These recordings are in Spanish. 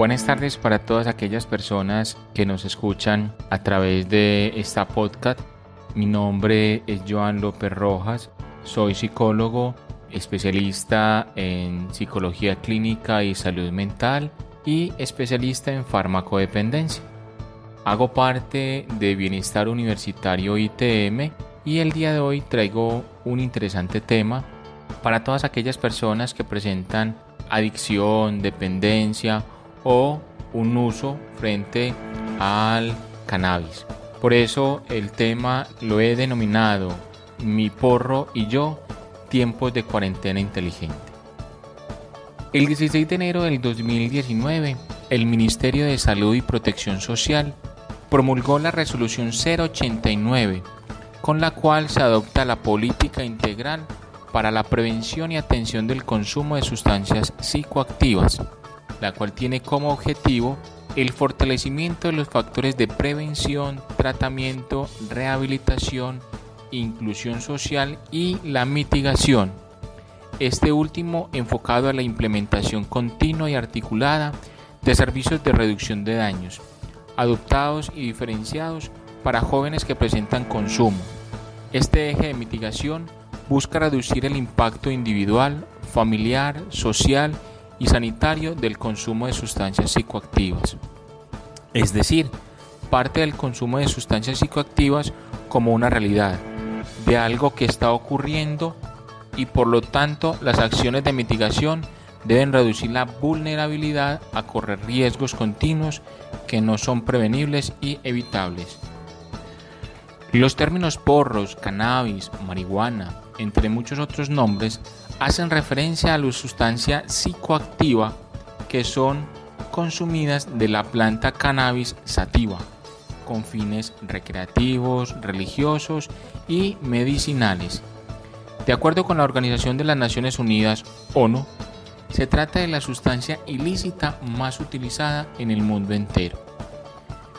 Buenas tardes para todas aquellas personas que nos escuchan a través de esta podcast. Mi nombre es Joan López Rojas, soy psicólogo, especialista en psicología clínica y salud mental y especialista en farmacodependencia. Hago parte de Bienestar Universitario ITM y el día de hoy traigo un interesante tema para todas aquellas personas que presentan adicción, dependencia o un uso frente al cannabis. Por eso el tema lo he denominado Mi porro y yo, tiempos de cuarentena inteligente. El 16 de enero del 2019, el Ministerio de Salud y Protección Social promulgó la resolución 089, con la cual se adopta la política integral para la prevención y atención del consumo de sustancias psicoactivas la cual tiene como objetivo el fortalecimiento de los factores de prevención, tratamiento, rehabilitación, inclusión social y la mitigación. Este último enfocado a la implementación continua y articulada de servicios de reducción de daños, adoptados y diferenciados para jóvenes que presentan consumo. Este eje de mitigación busca reducir el impacto individual, familiar, social y sanitario del consumo de sustancias psicoactivas. Es decir, parte del consumo de sustancias psicoactivas como una realidad, de algo que está ocurriendo y por lo tanto las acciones de mitigación deben reducir la vulnerabilidad a correr riesgos continuos que no son prevenibles y evitables. Los términos porros, cannabis, marihuana, entre muchos otros nombres, hacen referencia a la sustancia psicoactiva que son consumidas de la planta cannabis sativa con fines recreativos, religiosos y medicinales. De acuerdo con la Organización de las Naciones Unidas, ONU, se trata de la sustancia ilícita más utilizada en el mundo entero.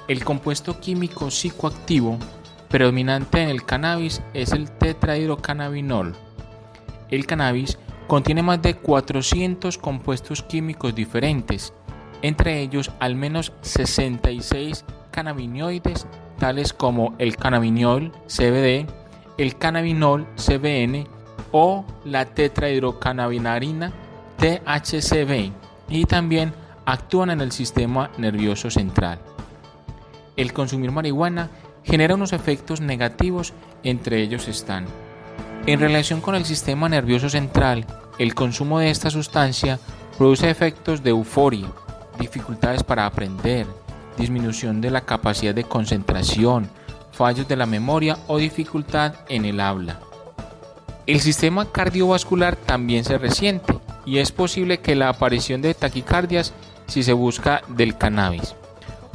El compuesto químico psicoactivo predominante en el cannabis es el tetrahidrocannabinol, el cannabis contiene más de 400 compuestos químicos diferentes, entre ellos al menos 66 cannabinoides tales como el cannabinol CBD, el cannabinol CBN o la tetrahidrocannabinarina THCB y también actúan en el sistema nervioso central. El consumir marihuana genera unos efectos negativos, entre ellos están en relación con el sistema nervioso central, el consumo de esta sustancia produce efectos de euforia, dificultades para aprender, disminución de la capacidad de concentración, fallos de la memoria o dificultad en el habla. El sistema cardiovascular también se resiente y es posible que la aparición de taquicardias si se busca del cannabis.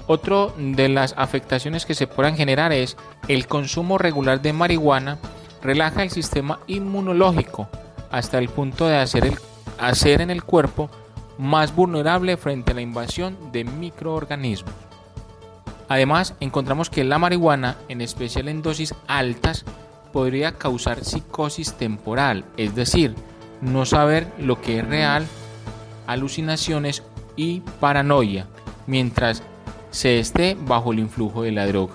Otro de las afectaciones que se puedan generar es el consumo regular de marihuana relaja el sistema inmunológico hasta el punto de hacer, el, hacer en el cuerpo más vulnerable frente a la invasión de microorganismos. Además, encontramos que la marihuana, en especial en dosis altas, podría causar psicosis temporal, es decir, no saber lo que es real, alucinaciones y paranoia, mientras se esté bajo el influjo de la droga.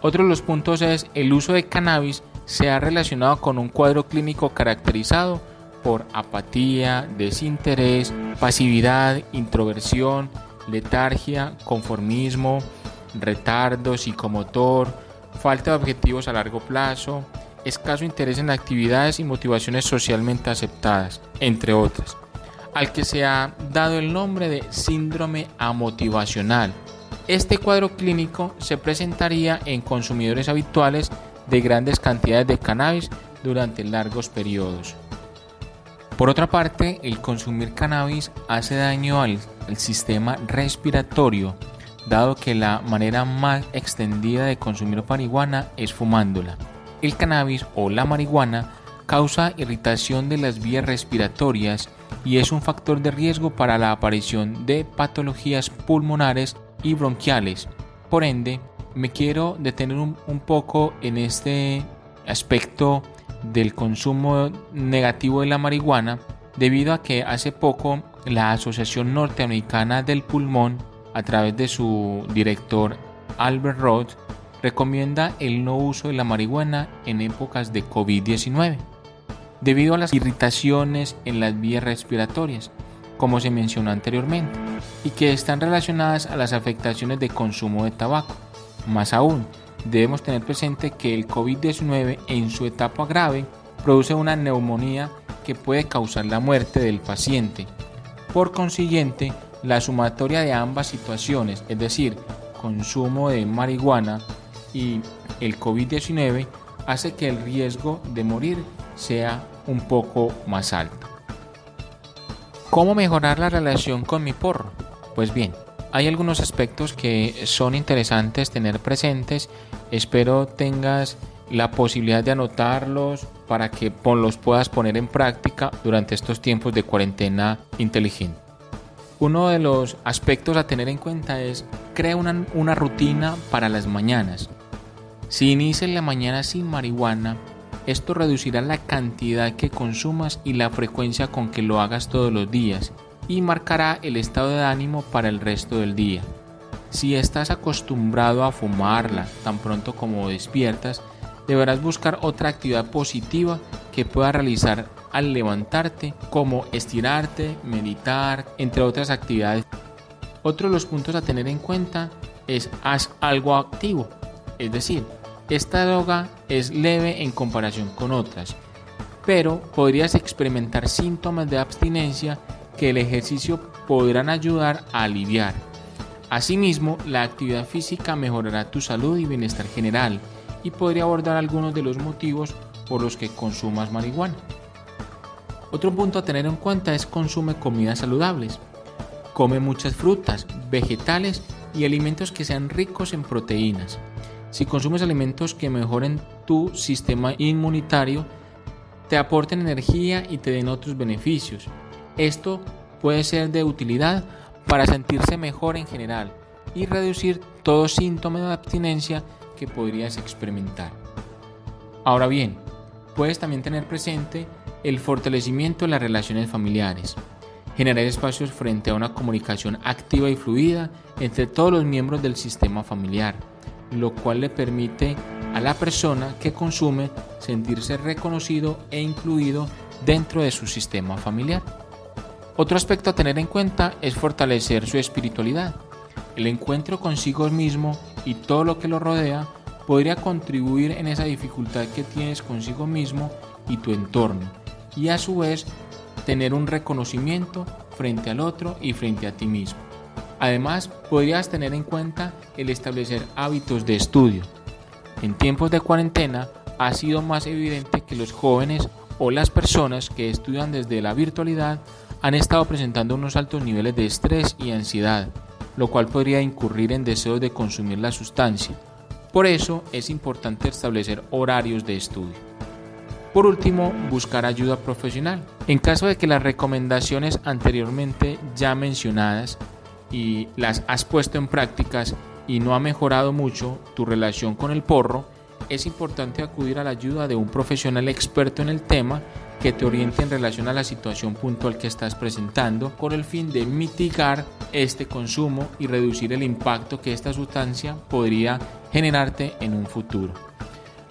Otro de los puntos es el uso de cannabis se ha relacionado con un cuadro clínico caracterizado por apatía, desinterés, pasividad, introversión, letargia, conformismo, retardo psicomotor, falta de objetivos a largo plazo, escaso interés en actividades y motivaciones socialmente aceptadas, entre otras, al que se ha dado el nombre de síndrome amotivacional. Este cuadro clínico se presentaría en consumidores habituales de grandes cantidades de cannabis durante largos periodos. Por otra parte, el consumir cannabis hace daño al, sistema respiratorio, dado que la manera más extendida de consumir marihuana es fumándola. El cannabis o la marihuana causa irritación de las vías respiratorias y es un factor de riesgo para la aparición de patologías pulmonares y bronquiales. Por ende, me quiero detener un, poco en este aspecto del consumo negativo de la marihuana debido a que hace poco la Asociación Norteamericana del Pulmón, a través de su director Albert Roth, recomienda el no uso de la marihuana en épocas de COVID-19, debido a las irritaciones en las vías respiratorias, como se mencionó anteriormente, y que están relacionadas a las afectaciones de consumo de tabaco. Más aún, debemos tener presente que el COVID-19 en su etapa grave produce una neumonía que puede causar la muerte del paciente. Por consiguiente, la sumatoria de ambas situaciones, es decir, consumo de marihuana y el COVID-19, hace que el riesgo de morir sea un poco más alto. ¿Cómo mejorar la relación con mi porro? Pues bien, hay algunos aspectos que son interesantes tener presentes. Espero tengas la posibilidad de anotarlos para que los puedas poner en práctica durante estos tiempos de cuarentena inteligente. Uno de los aspectos a tener en cuenta es crea una, rutina para las mañanas. Si inicias la mañana sin marihuana, esto reducirá la cantidad que consumas y la frecuencia con que lo hagas todos los días y marcará el estado de ánimo para el resto del día. Si estás acostumbrado a fumarla tan pronto como despiertas, deberás buscar otra actividad positiva que puedas realizar al levantarte, como estirarte, meditar, entre otras actividades. Otro de los puntos a tener en cuenta es haz algo activo, es decir, esta droga es leve en comparación con otras, pero podrías experimentar síntomas de abstinencia que el ejercicio podrán ayudar a aliviar. Asimismo, la actividad física mejorará tu salud y bienestar general y podría abordar algunos de los motivos por los que consumas marihuana. Otro punto a tener en cuenta es consume comidas saludables. Come muchas frutas, vegetales y alimentos que sean ricos en proteínas. Si consumes alimentos que mejoren tu sistema inmunitario, te aporten energía y te den otros beneficios. Esto puede ser de utilidad para sentirse mejor en general y reducir todo síntoma de abstinencia que podrías experimentar. Ahora bien, puedes también tener presente el fortalecimiento de las relaciones familiares, generar espacios frente a una comunicación activa y fluida entre todos los miembros del sistema familiar, lo cual le permite a la persona que consume sentirse reconocido e incluido dentro de su sistema familiar. Otro aspecto a tener en cuenta es fortalecer su espiritualidad. El encuentro consigo mismo y todo lo que lo rodea podría contribuir en esa dificultad que tienes consigo mismo y tu entorno, y a su vez tener un reconocimiento frente al otro y frente a ti mismo. Además, podrías tener en cuenta el establecer hábitos de estudio. En tiempos de cuarentena ha sido más evidente que los jóvenes o las personas que estudian desde la virtualidad han estado presentando unos altos niveles de estrés y ansiedad, lo cual podría incurrir en deseos de consumir la sustancia. Por eso es importante establecer horarios de estudio. Por último, buscar ayuda profesional. En caso de que las recomendaciones anteriormente ya mencionadas y las has puesto en prácticas y no ha mejorado mucho tu relación con el porro, es importante acudir a la ayuda de un profesional experto en el tema que te oriente en relación a la situación puntual que estás presentando con el fin de mitigar este consumo y reducir el impacto que esta sustancia podría generarte en un futuro.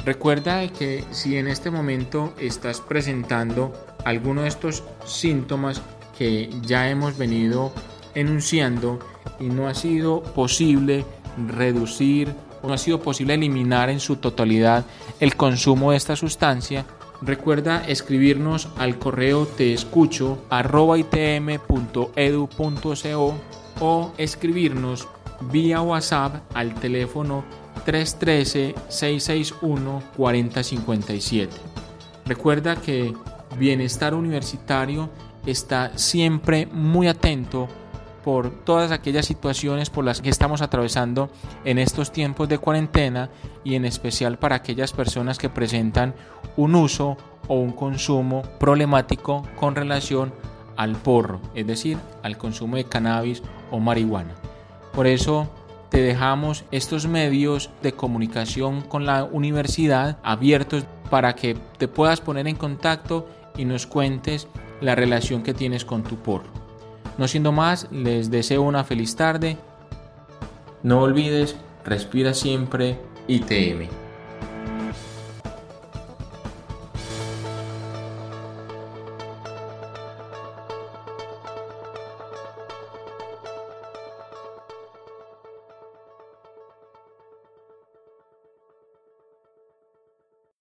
Recuerda que si en este momento estás presentando alguno de estos síntomas que ya hemos venido enunciando y no ha sido posible reducir o no ha sido posible eliminar en su totalidad el consumo de esta sustancia, Recuerda escribirnos al correo te escucho itm.edu.co o escribirnos vía WhatsApp al teléfono 313-661-4057. Recuerda que Bienestar Universitario está siempre muy atento por todas aquellas situaciones por las que estamos atravesando en estos tiempos de cuarentena y en especial para aquellas personas que presentan un uso o un consumo problemático con relación al porro, es decir, al consumo de cannabis o marihuana. Por eso te dejamos estos medios de comunicación con la universidad abiertos para que te puedas poner en contacto y nos cuentes la relación que tienes con tu porro. No siendo más, les deseo una feliz tarde. No olvides, respira siempre ITM.